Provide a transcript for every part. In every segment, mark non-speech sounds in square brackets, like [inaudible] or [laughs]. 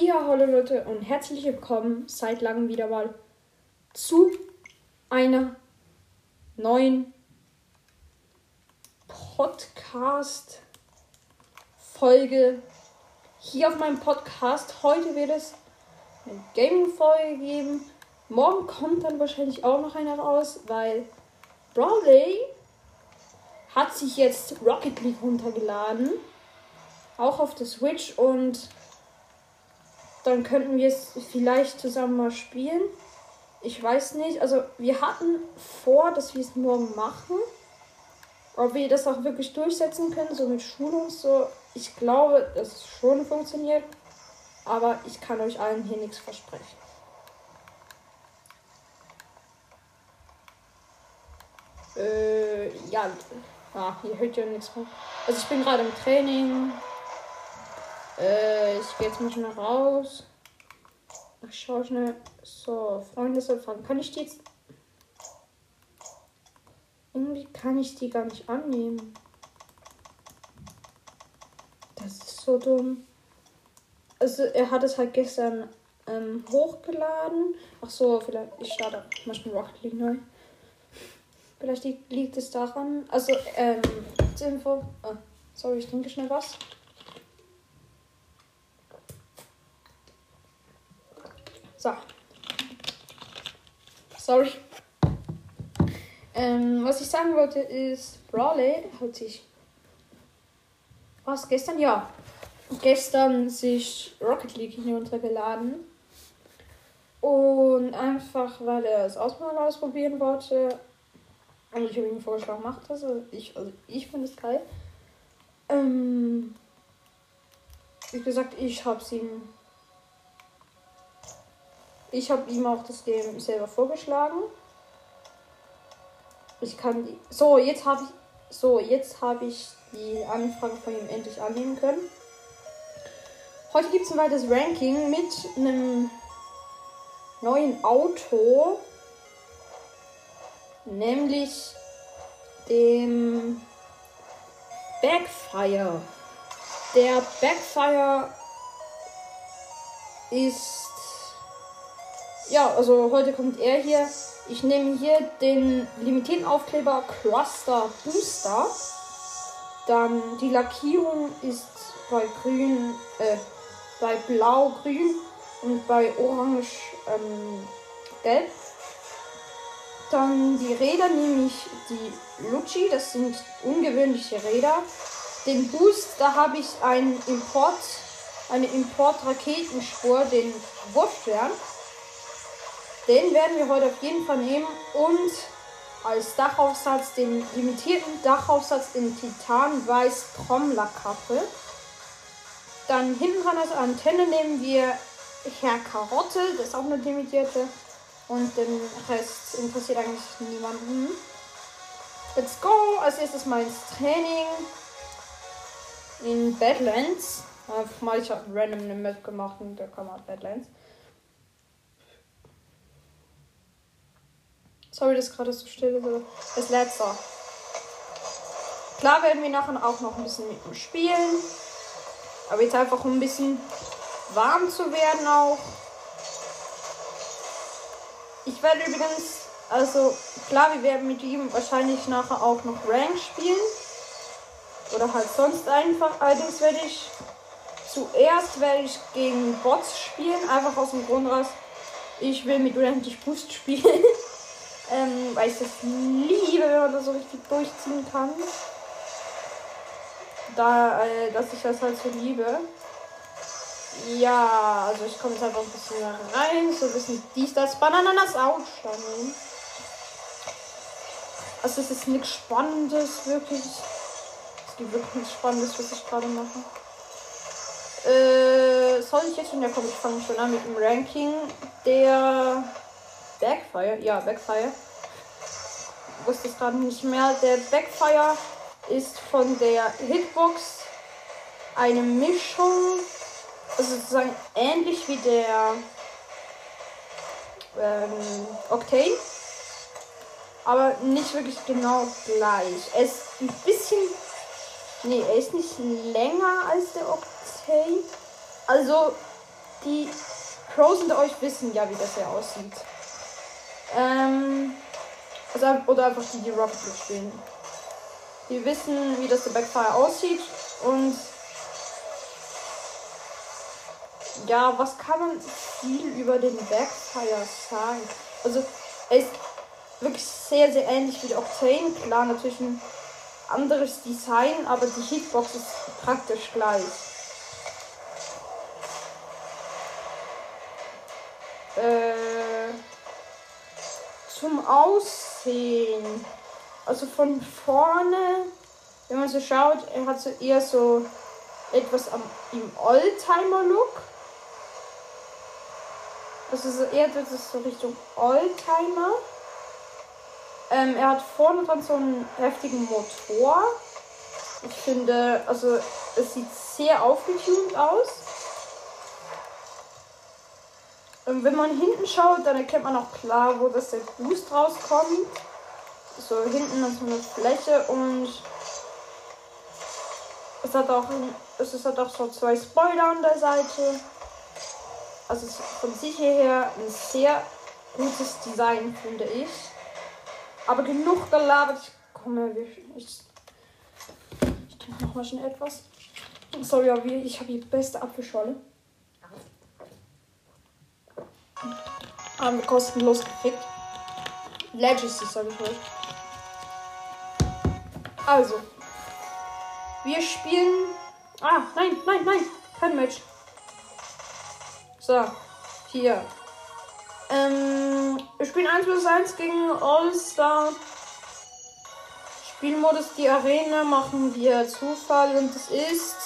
Ja, hallo Leute und herzlich willkommen seit langem wieder mal zu einer neuen Podcast-Folge hier auf meinem Podcast. Heute wird es eine Gaming-Folge geben. Morgen kommt dann wahrscheinlich auch noch eine raus, weil Brawley hat sich jetzt Rocket League runtergeladen. Auch auf der Switch und dann könnten wir es vielleicht zusammen mal spielen. Ich weiß nicht. Also wir hatten vor, dass wir es morgen machen. Ob wir das auch wirklich durchsetzen können, so mit Schulung, so. Ich glaube, dass es schon funktioniert. Aber ich kann euch allen hier nichts versprechen. Äh, ja. Ah, hier hört ja nichts mehr. Also ich bin gerade im Training. Äh, ich gehe jetzt mal schnell raus. Ich schaue schnell. So, Freunde soll fragen. Kann ich die jetzt. Irgendwie kann ich die gar nicht annehmen. Das ist so dumm. Also, er hat es halt gestern ähm, hochgeladen. Ach so, vielleicht. Ich starte mal schon Rocket League neu. Vielleicht liegt es daran. Also, ähm, zur Info. Oh, sorry, ich trinke schnell was. So. Sorry. Ähm, was ich sagen wollte ist, Brawley hat sich. Was, gestern? Ja. Gestern sich Rocket League hinuntergeladen. Und einfach, weil er es ausmal ausprobieren wollte. Und ich habe ihm vorgeschlagen, macht das. Also ich, also ich finde es geil. Ähm, wie gesagt, ich habe es ihm ich habe ihm auch das Game selber vorgeschlagen. Ich kann die. So, jetzt habe ich. So, jetzt habe ich die Anfrage von ihm endlich annehmen können. Heute gibt es ein weiteres Ranking mit einem neuen Auto. Nämlich dem Backfire. Der Backfire ist ja, also heute kommt er hier. Ich nehme hier den limitierten Aufkleber Cluster Booster. Dann die Lackierung ist bei grün, äh, bei blau grün und bei orange ähm, gelb. Dann die Räder nehme ich die Lucci, das sind ungewöhnliche Räder. Den Boost, da habe ich einen Import, eine Import-Raketenspur, den Wurfstern. Den werden wir heute auf jeden Fall nehmen und als Dachaufsatz den limitierten Dachaufsatz in Titan-Weiß Trommlerkappe. Dann hinten dran als Antenne nehmen wir Herr Karotte, das ist auch eine limitierte. Und den Rest interessiert eigentlich niemanden. Let's go! Als erstes mal ins Training in Badlands. Einfach mal, ich habe random eine Map gemacht und da kann man Badlands. Sorry, dass gerade so still ist. Das letzte. Klar werden wir nachher auch noch ein bisschen mit dem spielen. Aber jetzt einfach um ein bisschen warm zu werden auch. Ich werde übrigens, also klar, wir werden mit ihm wahrscheinlich nachher auch noch Rank spielen. Oder halt sonst einfach. Allerdings werde ich zuerst werde ich gegen Bots spielen. Einfach aus dem Grund raus. Ich will mit unendlich Boost spielen. [laughs] Ähm, weil ich das liebe, wenn man das so richtig durchziehen kann. Da, äh, dass ich das halt so liebe. Ja, also ich komme jetzt einfach ein bisschen rein. So ein bisschen dies, das, Bananas ausstellen. Also es ist nichts Spannendes, wirklich. Es gibt wirklich nichts Spannendes, was ich gerade mache. Äh, soll ich jetzt schon? Ja, komm, ich fange schon an mit dem Ranking. Der Backfire, ja, Backfire. Ich wusste es gerade nicht mehr. Der Backfire ist von der Hitbox eine Mischung, also sozusagen ähnlich wie der ähm, Octane, aber nicht wirklich genau gleich. Er ist ein bisschen, nee, er ist nicht länger als der Octane. Also die Pros unter euch wissen ja, wie das hier aussieht. Ähm, also, oder einfach die, die Rocket spielen. Die wissen, wie das der Backfire aussieht und ja, was kann man viel über den Backfire sagen? Also, er ist wirklich sehr, sehr ähnlich wie der Octane. Klar, natürlich ein anderes Design, aber die Hitbox ist praktisch gleich. Äh, zum Aussehen. Also von vorne, wenn man so schaut, er hat so eher so etwas am, im Oldtimer-Look. Also so eher wird es so Richtung Oldtimer. Ähm, er hat vorne dran so einen heftigen Motor. Ich finde, also es sieht sehr aufgetunt aus. Und wenn man hinten schaut, dann erkennt man auch klar, wo das der Boost rauskommt. So hinten ist eine Fläche und es hat auch es hat auch so zwei Spoiler an der Seite. Also von sich her ein sehr gutes Design, finde ich. Aber genug gelabert. Ich komme, ich, ich, trinke noch mal schnell etwas. Sorry, ich habe die beste Apfelscholle. Haben wir kostenlos gekriegt. Legacy, sag ich euch. Also. Wir spielen. Ah, nein, nein, nein. Kein Match. So. Hier. Ähm, wir spielen 1 plus 1 gegen All-Star. Spielmodus die Arena machen wir Zufall und es ist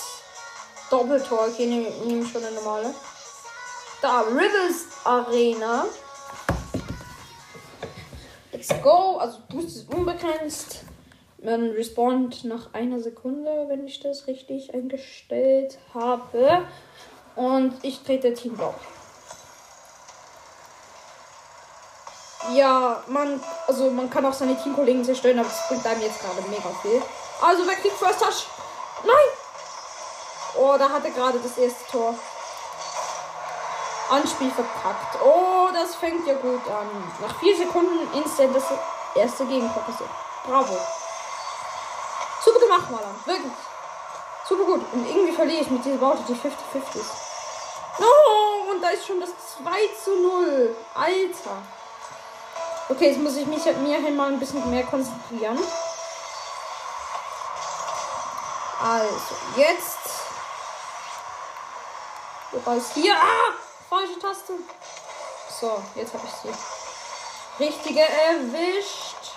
Doppeltor. Okay, nehme nehm schon eine normale. Da, Rivers Arena. Let's go. Also Boost ist unbegrenzt. Man respawnt nach einer Sekunde, wenn ich das richtig eingestellt habe. Und ich trete Team Block. Ja, man, also man kann auch seine Teamkollegen zerstören, aber das bringt einem jetzt gerade mega viel. Also wer kriegt First Touch? Nein! Oh, da hatte gerade das erste Tor. Anspiel verkackt. Oh, das fängt ja gut an. Nach vier Sekunden instant das erste Gegentor passiert. Bravo. Super gemacht, Maler. Wirklich. Super gut. Und irgendwie verliere ich mit dieser Worte die 50-50s. Oh, und da ist schon das 2 zu 0. Alter. Okay, jetzt muss ich mich mir hier mal ein bisschen mehr konzentrieren. Also, jetzt. Wo ist hier? Ah! Falsche Taste. So, jetzt habe ich sie. Richtige erwischt.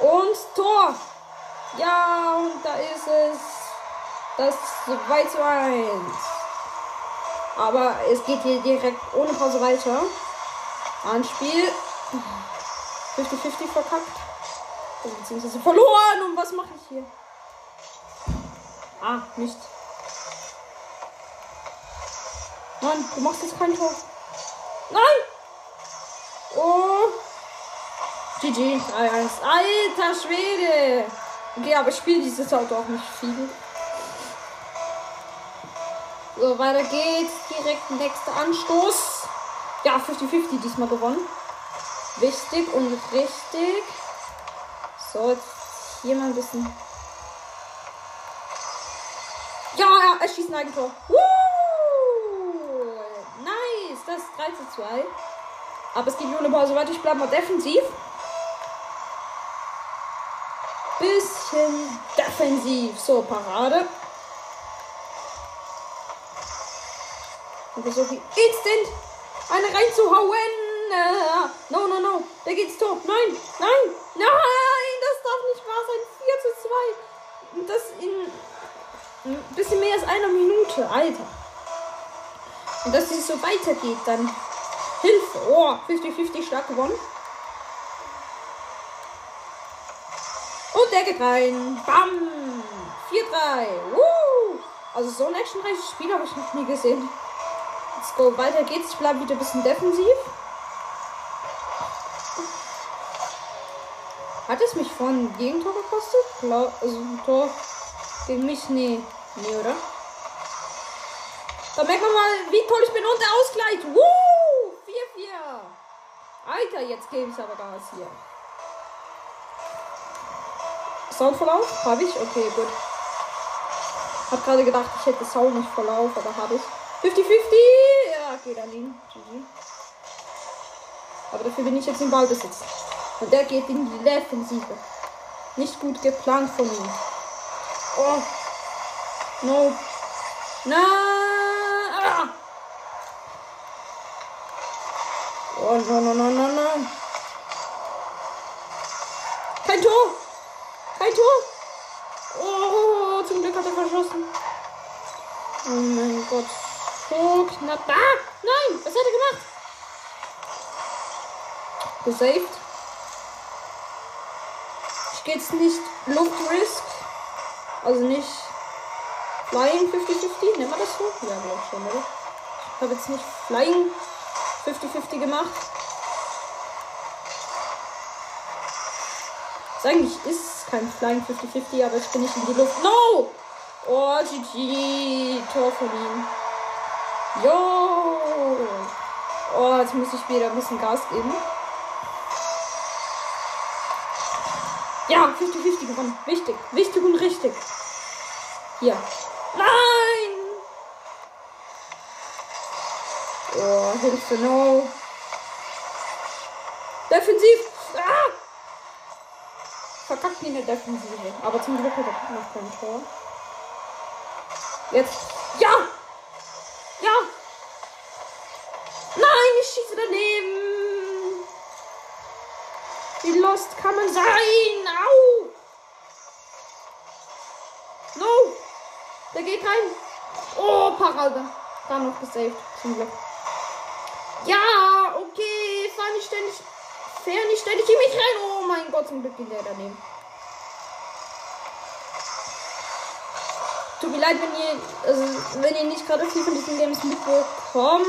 Und Tor. Ja, und da ist es. Das 2 zu 1. Aber es geht hier direkt ohne Pause weiter. Anspiel. 50-50 verkackt. Beziehungsweise verloren. Und was mache ich hier? Ah, nicht. Mann, du machst jetzt kein Tor. Nein! Oh. GG, 3-1. Alter Schwede! Okay, aber ich spiele dieses Auto auch nicht viel. So, weiter geht's. Direkt nächster Anstoß. Ja, 50-50 diesmal gewonnen. Wichtig und richtig. So, jetzt hier mal ein bisschen. Ja, er schießt ein Eigentor. Woo! Nice, das ist 3 zu 2. Aber es geht ohne Pause weiter. Ich bleibe mal defensiv. Bisschen defensiv. So, Parade. Und versuche instant eine reinzuhauen. Äh, no, no, no. Da geht's Tor. Nein, nein, nein. Das darf nicht wahr sein. 4 zu 2. Und das in ein bisschen mehr als einer Minute. Alter. Und dass es so weitergeht, dann Hilfe. Oh, 50-50 stark gewonnen. Und der geht rein. Bam. 4-3. Also so ein actionreiches Spiel habe ich noch nie gesehen. Let's go. Weiter geht's. Ich bleibe wieder ein bisschen defensiv. Hat es mich von Gegentor gekostet? Glaub, also ein Tor gegen mich? Nee. Nee, oder? Da merkt man mal, wie toll ich bin und der Ausgleich. Woo! 4-4. Alter, jetzt gebe ich aber Gas hier. Soundverlauf? Habe ich? Okay, gut. Hab gerade gedacht, ich hätte Sound nicht Verlauf, aber habe ich. 50-50! Ja, geht an ihn. GG. Aber dafür bin ich jetzt im Ballbesitz. Und der geht in die Defensive. Nicht gut geplant von ihm. Oh. No. Na. Ah. Oh, no, no, no, no, no. Kein Tor. Kein Tor. Oh, zum Glück hat er verschossen. Oh mein Gott. So knapp. Ah, nein. Was hat er gemacht? Gesaved. Ich gehe jetzt nicht Luftrisk. Also nicht Flying 50-50. Nehmen wir das so? Glaube ich habe jetzt nicht Flying 50-50 gemacht. Das eigentlich ist kein Flying 50-50, aber ich bin nicht in die Luft. No! Oh, GG. Tor von ihm. Jo! Oh, jetzt muss ich wieder ein bisschen Gas geben. Ja, 50-50 gewonnen. Wichtig. Wichtig und richtig. Hier. Nein! Oh, Hilfe, no. Defensiv. Ah! Verkackt in der Defensive. Aber zum Glück hat er noch kein Tor. Jetzt. Ja! Ja! Nein, ich schieße daneben. Wie lost kann man sein? Au! No! Der geht rein. Oh, Parade. Dann noch gesaved. Zum Glück. Ja, okay. Fahr nicht ständig. Fair nicht ständig in mich rein. Oh mein Gott, zum Glück geht der daneben. Tut mir leid, wenn ihr, also, wenn ihr nicht gerade viel von diesen Games mitbekommt.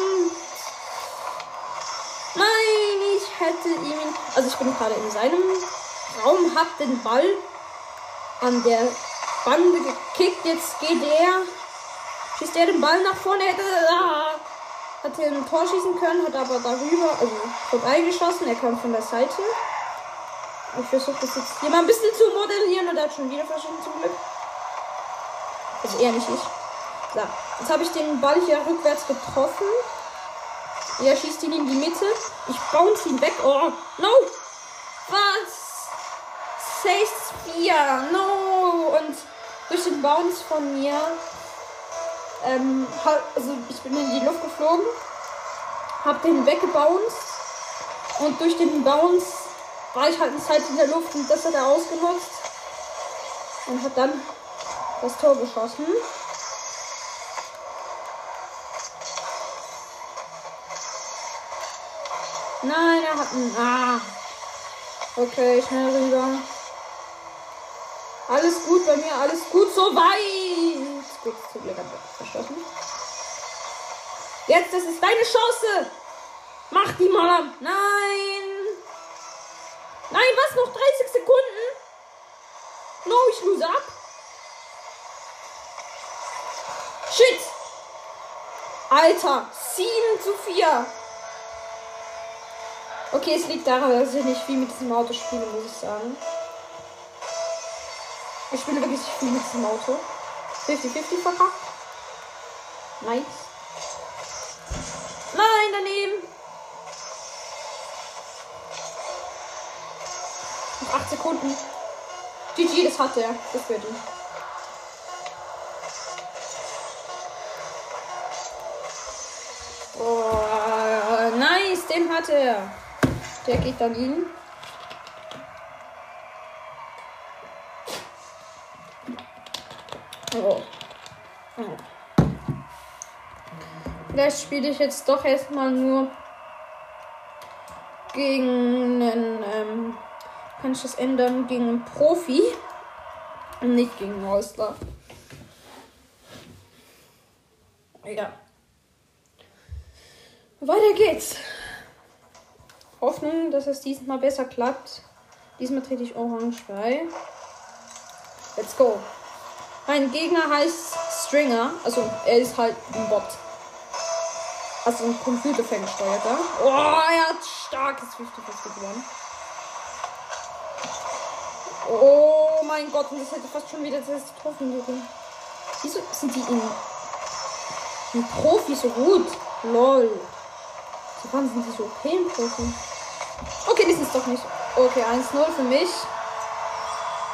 Nein, ich hätte ihn. Also ich bin gerade in seinem Raum, hab den Ball an der Bande gekickt. Jetzt geht er. Schießt er den Ball nach vorne. Ah, hat er ein Tor schießen können, hat aber darüber, also vorbeigeschossen. Er kam von der Seite. Ich versuche das jetzt hier mal ein bisschen zu modellieren und er hat schon wieder verschossen zum Glück. Also eher nicht ich. So, jetzt habe ich den Ball hier rückwärts getroffen. Er schießt ihn in die Mitte. Ich bounce ihn weg. Oh, no! Was? 6-4. No! Und durch den Bounce von mir. Ähm, also ich bin in die Luft geflogen. Hab den weggebounced. Und durch den Bounce war ich halt eine Zeit in der Luft und das hat er ausgenutzt. Und hat dann das Tor geschossen. Nein, er hat einen. Ah. Okay, schnell rüber. Alles gut bei mir, alles gut so weit. Gut, zum Glück hat verschossen. Jetzt, das ist deine Chance. Mach die mal an. Nein. Nein, was? Noch 30 Sekunden? No, ich lose ab. Shit! Alter, 7 zu 4. Okay, es liegt daran, dass ich nicht viel mit diesem Auto spiele, muss ich sagen. Ich spiele wirklich viel mit diesem Auto. 50-50 verkackt. Nice. Nein, daneben. Noch 8 Sekunden. GG, das hat er. Das wird ihn. Oh, nice, den hat er. Der geht dann ihn. Oh. Vielleicht spiele ich jetzt doch erstmal nur gegen einen, ähm, kann ich das ändern, gegen einen Profi und nicht gegen einen Ausler. Ja. Weiter geht's. Hoffnung, dass es diesmal besser klappt. Diesmal trete ich Orange bei. Let's go. Mein Gegner heißt Stringer. Also er ist halt ein Bot. Also ein Computer ferngesteuerter. Oh, er hat starkes 50-50 gewonnen. Oh mein Gott, und das hätte fast schon wieder das getroffen gegeben. Wieso sind die in, in Profi so gut? Lol. So wann sind die so okay im Profi? Okay, das ist doch nicht. Okay, 1-0 für mich.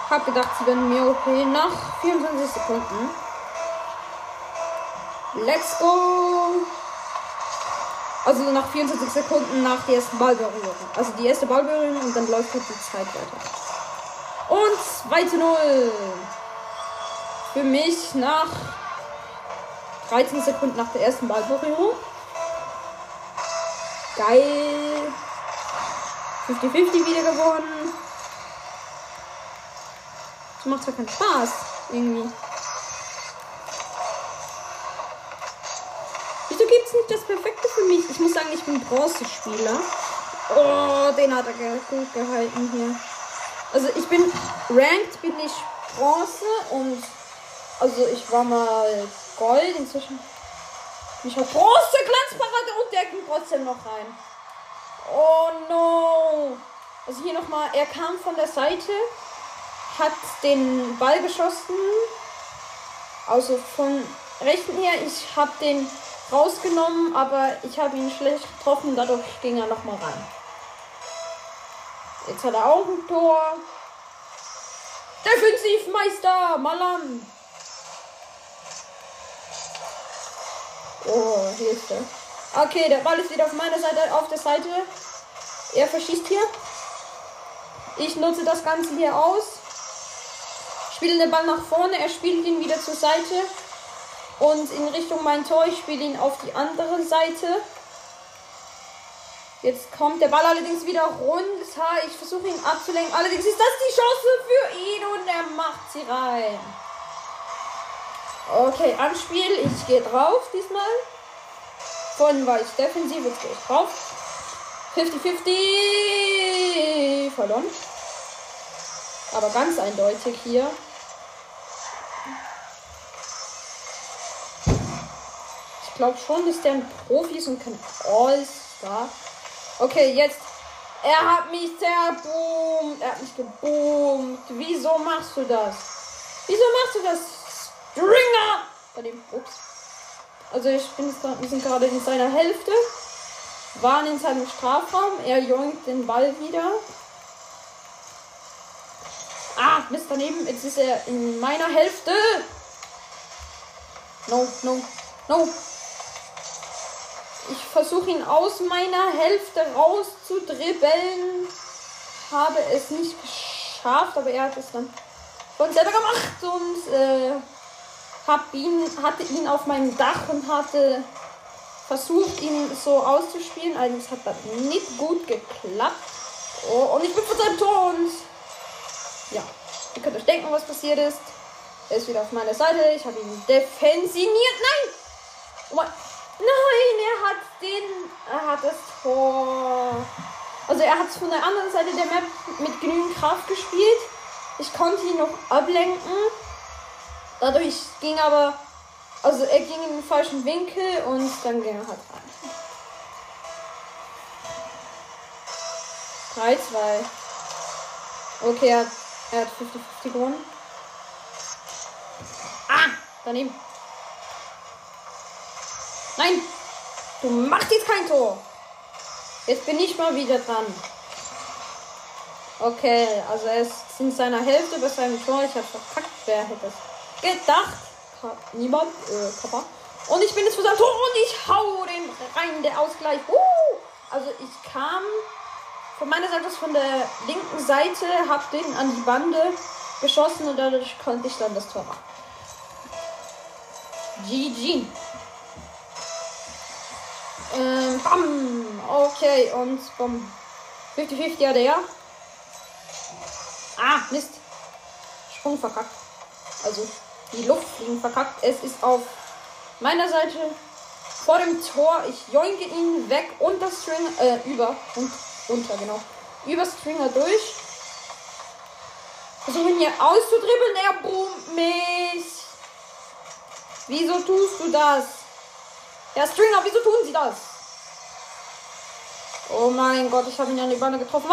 Hab gedacht, sie werden mir okay nach 24 Sekunden. Let's go! Also nach 24 Sekunden nach der ersten Ballberührung. Also die erste Ballberührung und dann läuft halt die Zeit weiter. Und 2 zu 0. Für mich nach 13 Sekunden nach der ersten Ballberührung. Geil. 50-50 wieder gewonnen. Das macht zwar keinen Spaß. Irgendwie. Nicht das Perfekte für mich? Ich muss sagen, ich bin Bronzespieler. Oh, den hat er gut gehalten hier. Also ich bin ranked, bin ich Bronze und also ich war mal Gold, inzwischen ich habe Bronze, Glanzparade und der ging trotzdem noch rein. Oh no. Also hier nochmal, er kam von der Seite, hat den Ball geschossen. Also von rechten her, ich habe den rausgenommen, aber ich habe ihn schlecht getroffen, dadurch ging er nochmal rein. Jetzt hat er auch ein Tor. Defensivmeister, Malam. Oh, er. Okay, der Ball ist wieder auf meiner Seite, auf der Seite. Er verschießt hier. Ich nutze das Ganze hier aus. Spiele den Ball nach vorne. Er spielt ihn wieder zur Seite. Und in Richtung mein Tor. Ich spiele ihn auf die andere Seite. Jetzt kommt der Ball allerdings wieder runter. Ich versuche ihn abzulenken. Allerdings ist das die Chance für ihn und er macht sie rein. Okay, Anspiel. Ich gehe drauf diesmal. Vorhin war ich defensiv, jetzt gehe ich drauf. 50-50. Verloren. Aber ganz eindeutig hier. Glaube schon, dass der ein Profi ist und kein All-Star. Okay, jetzt. Er hat mich zerboomt. Er hat mich geboomt. Wieso machst du das? Wieso machst du das? Stringer! Daneben. Ups. Also ich bin grad, wir sind gerade in seiner Hälfte. Waren in seinem Strafraum. Er joinkt den Ball wieder. Ah, Mist daneben. Jetzt ist er in meiner Hälfte. No, no, no. Versuche ihn aus meiner Hälfte rauszudribbeln. Habe es nicht geschafft, aber er hat es dann von selber gemacht und äh, hab ihn, hatte ihn auf meinem Dach und hatte versucht, ihn so auszuspielen. Allerdings hat das nicht gut geklappt. Oh, und ich bin vor seinem Tor und ja, ihr könnt euch denken, was passiert ist. Er ist wieder auf meiner Seite. Ich habe ihn defensioniert. Nein! Oh mein Nein, er hat den. Er hat das Tor. Also er hat es von der anderen Seite der Map mit genügend Kraft gespielt. Ich konnte ihn noch ablenken. Dadurch ging aber. Also er ging in den falschen Winkel und dann ging er halt rein. 3, 2. Okay, er hat, er hat 50-50 gewonnen. Ah! Daneben. Nein! Du machst jetzt kein Tor! Jetzt bin ich mal wieder dran. Okay, also er ist in seiner Hälfte bei seinem Tor. Ich habe verkackt. Wer hätte es gedacht? Niemand. Äh, Kappa. Und ich bin jetzt sein Tor und ich hau den rein, der Ausgleich. Uh! Also ich kam von meiner Seite aus von der linken Seite, hab den an die Bande geschossen und dadurch konnte ich dann das Tor machen. GG. Ähm, bam. Okay, und bam. 50-50 hat er. Ah, Mist. Sprung verkackt. Also, die Luftfliegen verkackt. Es ist auf meiner Seite vor dem Tor. Ich joinke ihn weg unter Stringer, äh, über und unter, genau. Über Stringer durch. Versuche ihn hier auszudribbeln. Er boomt mich. Wieso tust du das? Ja, Stringer, wieso tun sie das? Oh mein Gott, ich habe ihn an die Beine getroffen.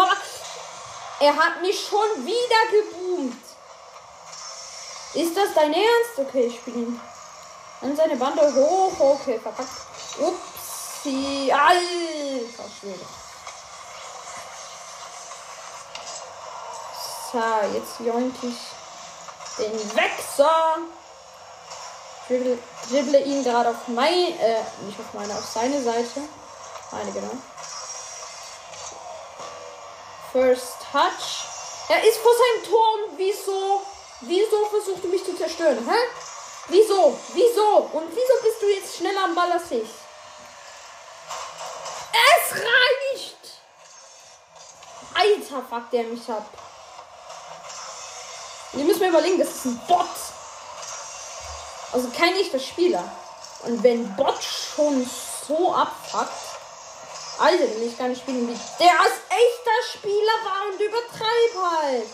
Er hat mich schon wieder geboomt. Ist das dein Ernst? Okay, ich spiele ihn an seine Bande hoch. Okay, verpackt. Upsi. Alter Schwede. So, jetzt joink ich den Wechsel. Dribble, dribble ihn gerade auf mein, äh, nicht auf meine, auf seine Seite. Meine, genau. First Touch. Er ist vor seinem und wieso, wieso versucht du mich zu zerstören, hä? Wieso? Wieso? Und wieso bist du jetzt schneller am Ball als ich? Es reicht! Alter, fuck der mich ab. Ihr müsst mir überlegen, das ist ein Bot. Also kein echter Spieler. Und wenn Bot schon so abfuckt, Alter, den will ich gar nicht spielen, wie der als echter Spieler war und übertreib halt.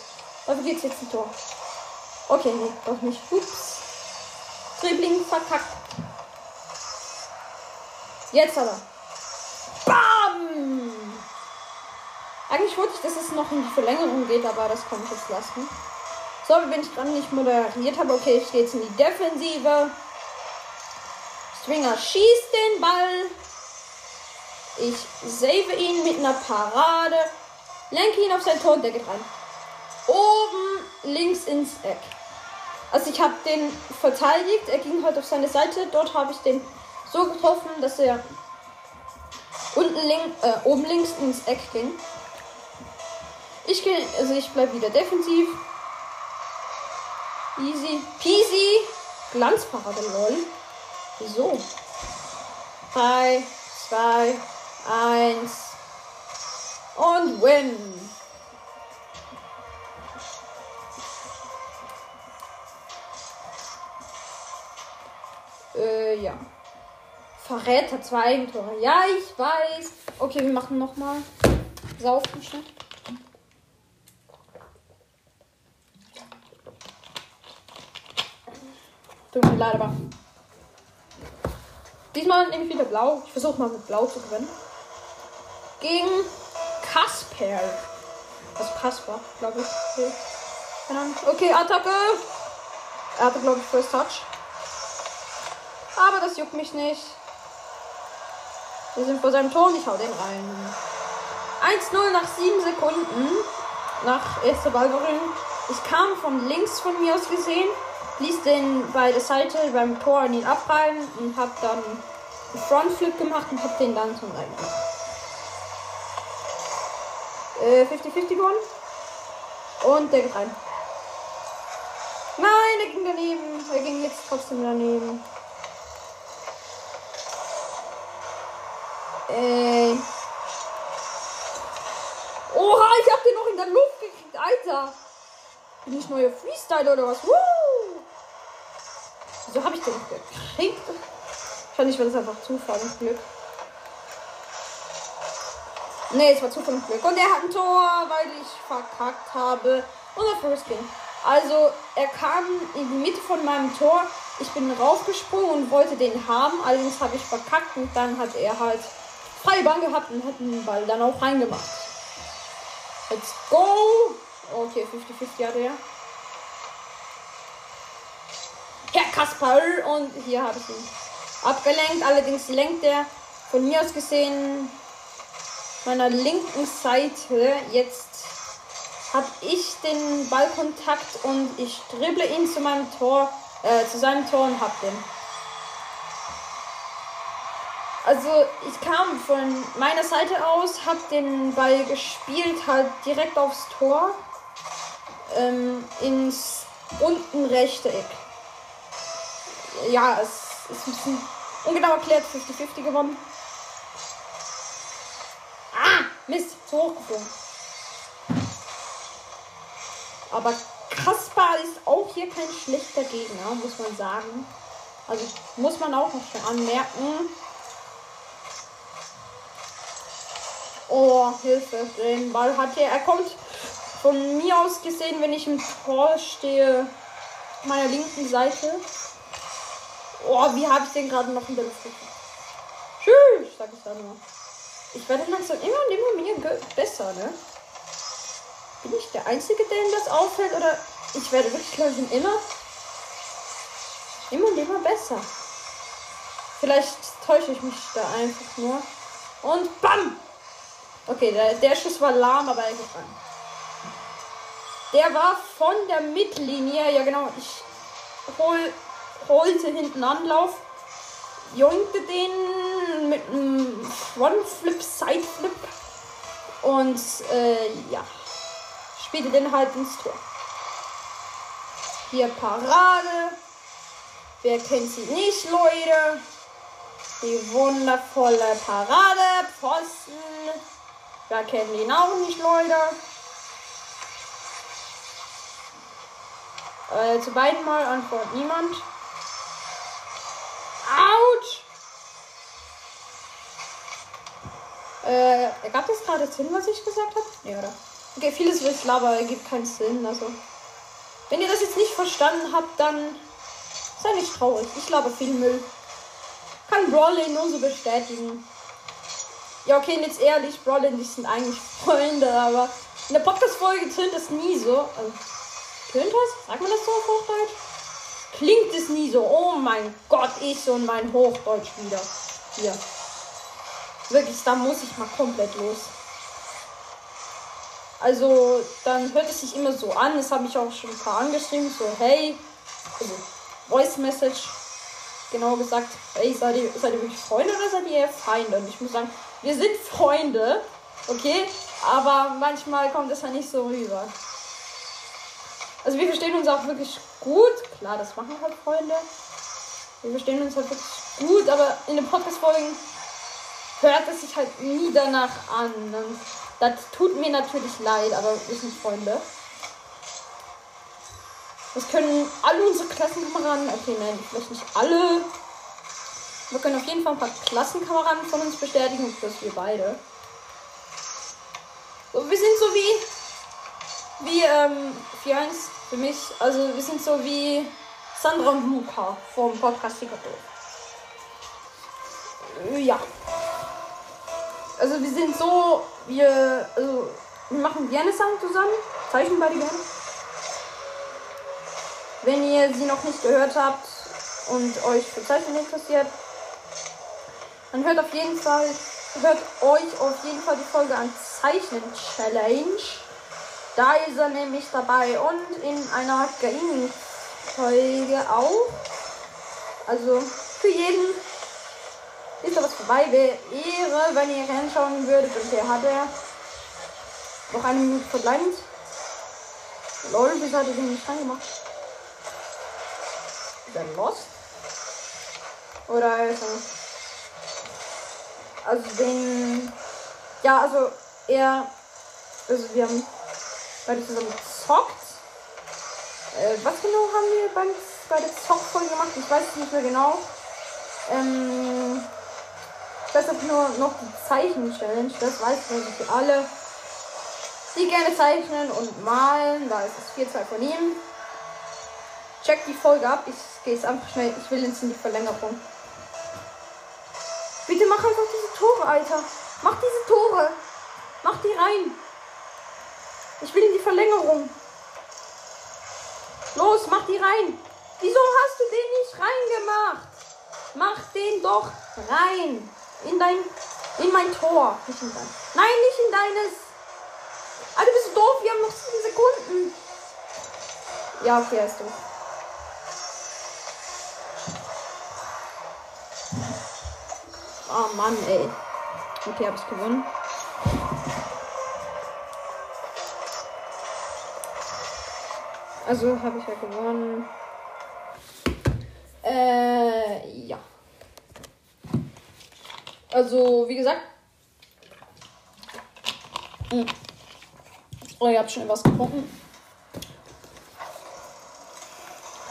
Dafür geht's jetzt ein Tor. Okay, nee, doch nicht. Ups. Dribbling verkackt. Jetzt aber. Bam! Eigentlich wollte ich, dass es noch in die Verlängerung geht, aber das kann ich jetzt lassen. So, wenn ich gerade nicht moderiert habe. Okay, ich gehe jetzt in die Defensive. Stringer schießt den Ball. Ich save ihn mit einer Parade. Lenke ihn auf sein Tor und der geht rein. Oben links ins Eck. Also ich habe den verteidigt. Er ging halt auf seine Seite. Dort habe ich den so getroffen, dass er unten link, äh, oben links ins Eck ging. Ich gehe, also ich bleibe wieder defensiv. Easy peasy. Glanzparade, lol. Wieso? 3, 2, 1. Und win. Äh, ja. Verräter zwei Eigentore. Ja, ich weiß. Okay, wir machen nochmal. Saufen schnell. Aber. Diesmal nehme ich wieder blau. Ich versuche mal mit blau zu gewinnen. Gegen Kasper. Das Kasper, glaube ich. Okay. Okay, Attacke. Er hatte, glaube ich, First Touch. Aber das juckt mich nicht. Wir sind vor seinem Tor und ich hau den rein. 1-0 nach 7 Sekunden. Nach erster Ballberührung. Ich kam von links von mir aus gesehen ließ den bei der Seite beim Tor in ihn abreiben und hab dann einen Frontflip gemacht und hab den dann zum Rein äh, 50-50 gewonnen. Und der geht rein. Nein, der ging daneben. Er ging jetzt trotzdem daneben. Äh. Oha, ich hab den noch in der Luft gekriegt, Alter. Bin ich neuer Freestyle oder was? Woo! Wieso habe ich den gekriegt? Wahrscheinlich war das einfach Zufall und Glück. Ne, es war Zufall und Glück. Und er hat ein Tor, weil ich verkackt habe. Und der First ging. Also, er kam in die Mitte von meinem Tor. Ich bin raufgesprungen und wollte den haben. Allerdings habe ich verkackt und dann hat er halt freie Bahn gehabt und hat den Ball dann auch reingemacht. Let's go! Okay, 50-50 hat er. Herr Kasper. Und hier habe ich ihn abgelenkt. Allerdings lenkt er von mir aus gesehen meiner linken Seite. Jetzt habe ich den Ballkontakt und ich dribble ihn zu meinem Tor, äh, zu seinem Tor und hab den. Also ich kam von meiner Seite aus, hab den Ball gespielt, halt direkt aufs Tor, ähm, ins unten rechte Eck ja, es ist ein bisschen ungenau erklärt. 50-50 gewonnen. Ah, Mist, zu hoch geflogen. Aber Kaspar ist auch hier kein schlechter Gegner, muss man sagen. Also muss man auch noch anmerken. Oh, Hilfe. Den Ball hat er. Er kommt von mir aus gesehen, wenn ich im Tor stehe, meiner linken Seite. Oh, wie habe ich den gerade noch in der Luft Tschüss, sag ich da nur. Ich werde langsam immer und immer mehr besser, ne? Bin ich der Einzige, dem das auffällt? Oder ich werde wirklich langsam immer, immer und immer besser. Vielleicht täusche ich mich da einfach nur. Und BAM! Okay, der, der Schuss war lahm, aber er. Der war von der Mittellinie. Ja, genau. Ich hol, holte hinten Anlauf. Joinkte den mit einem Frontflip, Sideflip. Und äh, ja. Spielte den halt ins Tor. Hier Parade. Wer kennt sie nicht, Leute? Die wundervolle Parade. Pfosten. Wer kennt ihn auch nicht, Leute? Äh, zu beiden Mal antwortet niemand. Autsch! Äh, gab das gerade Sinn, was ich gesagt habe? Ja, oder? Okay, vieles ist aber ergibt keinen Sinn. Also, wenn ihr das jetzt nicht verstanden habt, dann seid nicht traurig. Ich glaube viel Müll. Kann Brawlin nur so bestätigen. Ja, okay, jetzt ehrlich, Brawlin, die sind eigentlich [laughs] Freunde, aber in der Podcast-Folge tönt das nie so. Also, tönt das? Sagt man das so auf Hochdeutsch? Klingt es nie so. Oh mein Gott, ich und mein Hochdeutsch wieder. Hier. Wirklich, da muss ich mal komplett los. Also, dann hört es sich immer so an. Das habe ich auch schon ein paar angeschrieben. So, hey. Also, Voice Message. Genau gesagt, hey, seid ihr, seid ihr wirklich Freunde oder seid ihr eher Feinde? Und ich muss sagen, wir sind Freunde. Okay? Aber manchmal kommt es halt nicht so rüber. Also wir verstehen uns auch wirklich gut. Klar, das machen halt Freunde. Wir verstehen uns halt wirklich gut, aber in den Podcast-Folgen hört es sich halt nie danach an. Das tut mir natürlich leid, aber wir sind Freunde. Das können alle unsere Klassenkameraden. Okay, nein, vielleicht nicht alle. Wir können auf jeden Fall ein paar Klassenkameraden von uns bestätigen, plus wir beide. So, wir sind so wie. Wie, ähm, 4-1 für mich. Also, wir sind so wie Sandra und Luca vom Podcast Fickerto. Ja. Also, wir sind so. Wir. Also, wir machen gerne Sachen zusammen. Zeichnen beide gerne. Wenn ihr sie noch nicht gehört habt und euch für Zeichnen interessiert, dann hört auf jeden Fall, hört euch auf jeden Fall die Folge an Zeichnen Challenge. Da ist er nämlich dabei und in einer Gaming-Folge auch. Also für jeden ist vorbei. Ehre, wenn ihr reinschauen würdet. Und der hat er noch eine Minute verbleibend. Lol, wieso hat er den nicht reingemacht? Ist er lost? Oder ist er. Also den. Ja, also er. Also wir haben beide zusammen gezockt. Äh, was genau haben wir beim, bei der Zockfolge gemacht? Ich weiß es nicht mehr genau. Ähm, weiß nur noch die Zeichen-Challenge. Das weiß ich für alle, die gerne zeichnen und malen. Da ist es 4-2 von ihm. Check die Folge ab. Ich gehe es einfach schnell. Ich will jetzt in die Verlängerung. Bitte mach einfach diese Tore, Alter. Mach diese Tore. Mach die rein. Ich will in die Verlängerung. Los, mach die rein. Wieso hast du den nicht reingemacht? Mach den doch rein. In dein. In mein Tor. Nicht in dein. Nein, nicht in deines. Bist du doof? Wir haben noch 7 Sekunden. Ja, okay, er ist doof. Oh Mann, ey. Okay, hab ich gewonnen. Also habe ich ja gewonnen. Äh, ja. Also, wie gesagt. Hm. Oh, ihr habt schon was getrunken.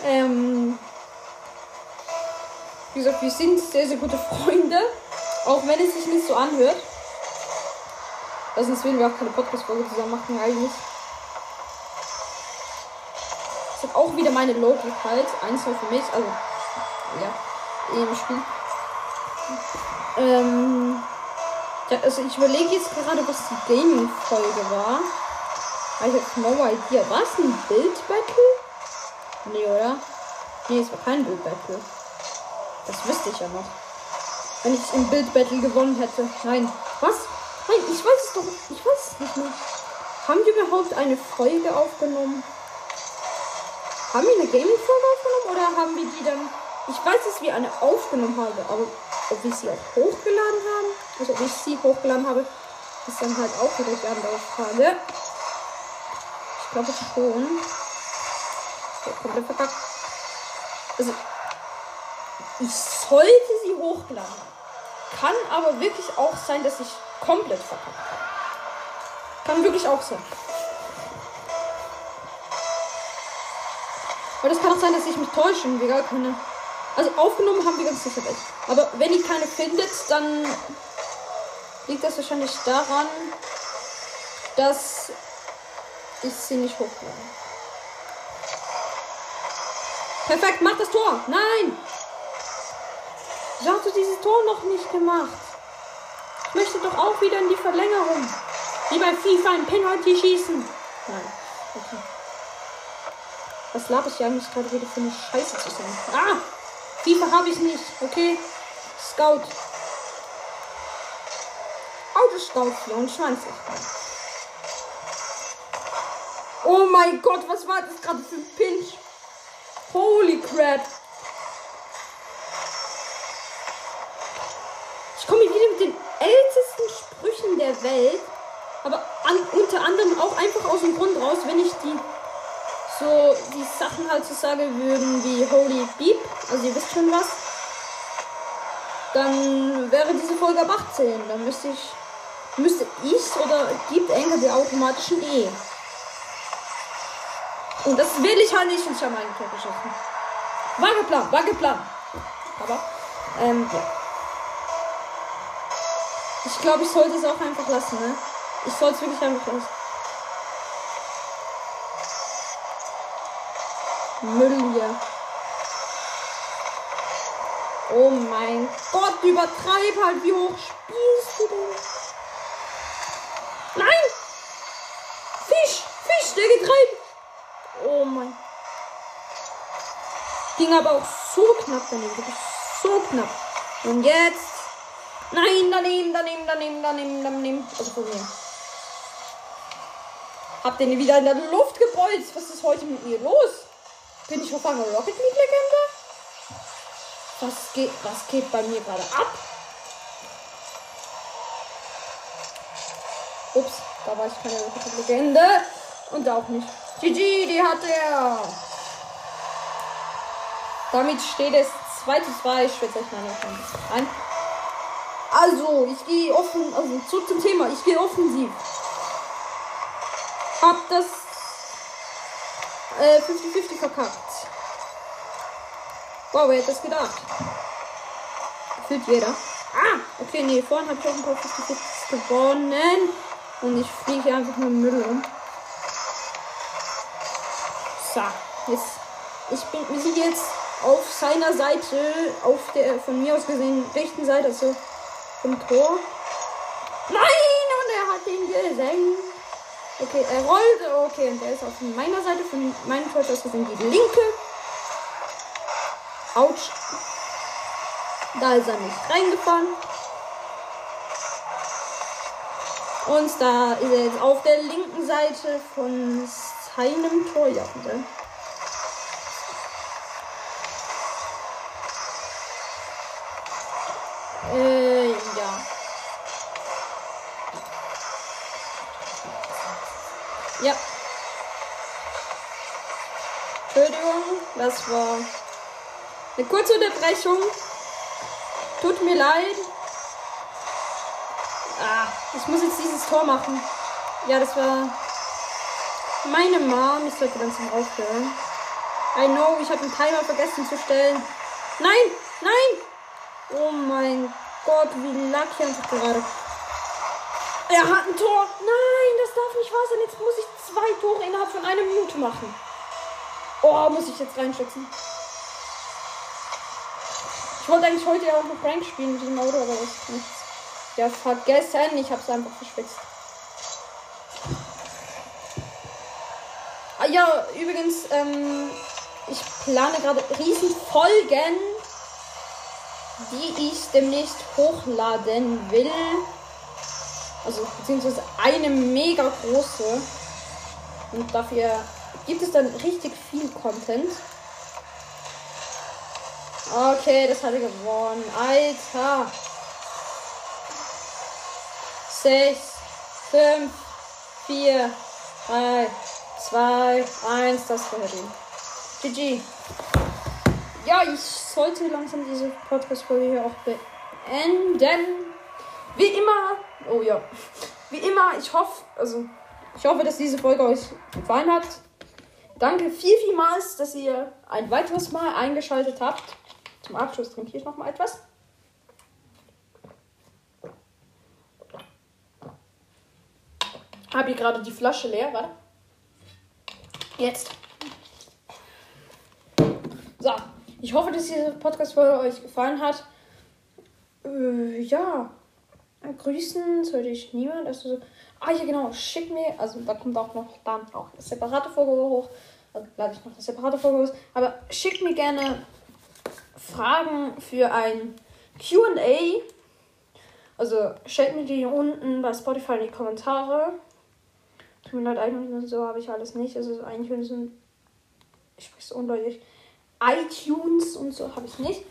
Ähm, wie gesagt, wir sind sehr, sehr gute Freunde. Auch wenn es sich nicht so anhört. Also sonst würden wir auch keine Podcast-Folge zusammen machen, eigentlich. Das hat auch wieder meine Logik halt. Eins für mich, also ja, im Spiel. Ähm, ja, also ich überlege jetzt gerade, was die Gaming-Folge war. I have no idea. War es ein Bild-Battle? Nee, oder? Nee, es war kein Bild-Battle. Das wüsste ich ja noch. Wenn ich im Bild-Battle gewonnen hätte. Nein. Was? Nein, ich weiß es doch. Ich weiß es nicht mehr. Haben wir überhaupt eine Folge aufgenommen? Haben wir eine Gaming-Folge aufgenommen oder haben wir die dann. Ich weiß, dass wir eine aufgenommen haben, aber ob wir sie auch hochgeladen haben, also ob ich sie hochgeladen habe, ist dann halt auch wieder die andere Frage. Ich glaube schon. Der komplett verkackt. Also, ich sollte sie hochladen. Kann aber wirklich auch sein, dass ich komplett verkackt habe. Kann wirklich auch sein. Aber das kann auch sein, dass ich mich täusche und wir gar. Also aufgenommen haben wir ganz sicher welche. Aber wenn ihr keine findet, dann liegt das wahrscheinlich daran, dass ich sie nicht hochlade. Perfekt, mach das Tor. Nein! Ich hatte dieses Tor noch nicht gemacht. Ich möchte doch auch wieder in die Verlängerung. Wie bei FIFA ein Penalty schießen. Nein. Okay. Was laber ich eigentlich gerade wieder für eine Scheiße zu sein? Ah! FIFA habe ich nicht. Okay. Scout. Autoscout 24. Oh mein Gott, was war das gerade für ein Pinch? Holy crap. Ich komme wieder mit den ältesten Sprüchen der Welt. Aber an, unter anderem auch einfach aus dem Grund raus, wenn ich die so die Sachen halt so sagen würden wie Holy Beep, also ihr wisst schon was, dann wäre diese Folge ab 18. Dann müsste ich müsste ich oder gibt Enker die automatischen E. Und das will ich halt nicht und ich habe einen Tor geschossen. War geplant, war geplant. Aber, ähm, ja. Ich glaube, ich sollte es auch einfach lassen, ne? Ich soll es wirklich einfach lassen. Müll hier. Oh mein Gott, übertreib halt, wie hoch spielst du denn? Nein! Fisch, Fisch, der geht rein. Oh mein. Ging aber auch so knapp daneben, wirklich so knapp. Und jetzt. Nein, daneben, daneben, daneben, daneben, daneben. Also von mir. Hab den wieder in der Luft gebolzt. Was ist heute mit mir los? Bin ich auf einmal Rocket League Legende? Was geht, was geht bei mir gerade ab? Ups, da war ich keine Rocket League Legende. Und auch nicht. GG, die hat er. Damit steht es 2 zu 2. Ich schwitze euch mal noch ein. Also, ich gehe offen, also zurück zum Thema. Ich gehe offensiv. Hab das 50-50 äh, verkackt. Wow, wer hätte das gedacht? Gefühlt jeder. Ah, okay, nee, vorhin habe ich auch ein paar 50 gewonnen. Und ich fliege einfach nur Müll um. So, jetzt. Ich bin, wir sind jetzt auf seiner Seite, auf der von mir aus gesehen rechten Seite, also vom Tor. Nein, und er hat den gesenkt. Okay, er rollt. Okay, und der ist auf meiner Seite. Von meinem Tor aus gesehen die linke. Autsch. Da ist er nicht reingefahren. Und da ist er jetzt auf der linken Seite von seinem Tor. Ja, bitte. Äh, das war eine kurze Unterbrechung. Tut mir leid. Ah, ich muss jetzt dieses Tor machen. Ja, das war meine Mom. Ich sollte zum Aufhören. I know, ich habe einen Timer vergessen zu stellen. Nein, nein! Oh mein Gott, wie ich einfach gerade. Er hat ein Tor. Nein, das darf nicht wahr sein. Jetzt muss ich zwei Tore innerhalb von einer Minute machen. Oh, muss ich jetzt reinschützen. Ich wollte eigentlich heute ja auch noch Rank spielen mit dem Auto, aber das ist nichts. Ja, vergessen. Ich hab's einfach verschwitzt. Ah, ja, übrigens, ähm, ich plane gerade Riesenfolgen, die ich demnächst hochladen will. Also, beziehungsweise eine mega große. Und dafür gibt es dann richtig viel Content. Okay, das hat er gewonnen. Alter. 6, 5, 4, 3, 2, 1. Das war die. GG. Ja, ich sollte langsam diese Podcast-Folge hier auch beenden. Wie immer. Oh ja. Wie immer, ich hoffe, also ich hoffe, dass diese Folge euch gefallen hat. Danke viel, vielmals, dass ihr ein weiteres Mal eingeschaltet habt. Zum Abschluss trinke ich noch mal etwas. Habe ich gerade die Flasche leer, warte. Jetzt. So, ich hoffe, dass diese Podcast-Folge euch gefallen hat. Äh, ja, grüßen sollte ich niemand. Also, ah, ja, genau, schick mir, also da kommt auch noch dann auch eine separate Folge hoch. Lade ich noch eine separate Folge hoch. Aber schickt mir gerne Fragen für ein QA. Also stellt mir die unten bei Spotify in die Kommentare. Tut mir leid, eigentlich so habe ich alles nicht. Also so ein. Ich spreche so undeutlich. iTunes und so habe ich nicht.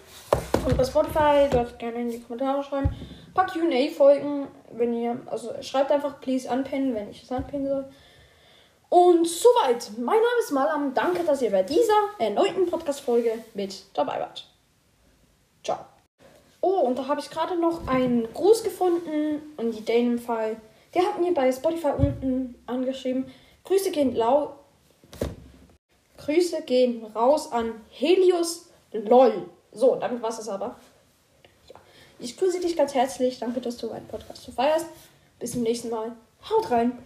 Und bei Spotify dort gerne in die Kommentare schreiben. Ein paar QA-Folgen, wenn ihr. Also schreibt einfach please anpinnen, wenn ich es anpinnen soll. Und soweit. Mein Name ist Malam. Danke, dass ihr bei dieser erneuten Podcast-Folge mit dabei wart. Ciao. Oh, und da habe ich gerade noch einen Gruß gefunden und die Dane im Fall. Der hat mir bei Spotify unten angeschrieben. Grüße gehen lau. Grüße gehen raus an Helios LOL. So, damit war es aber. Ja. Ich grüße dich ganz herzlich. Danke, dass du meinen Podcast so feierst. Bis zum nächsten Mal. Haut rein.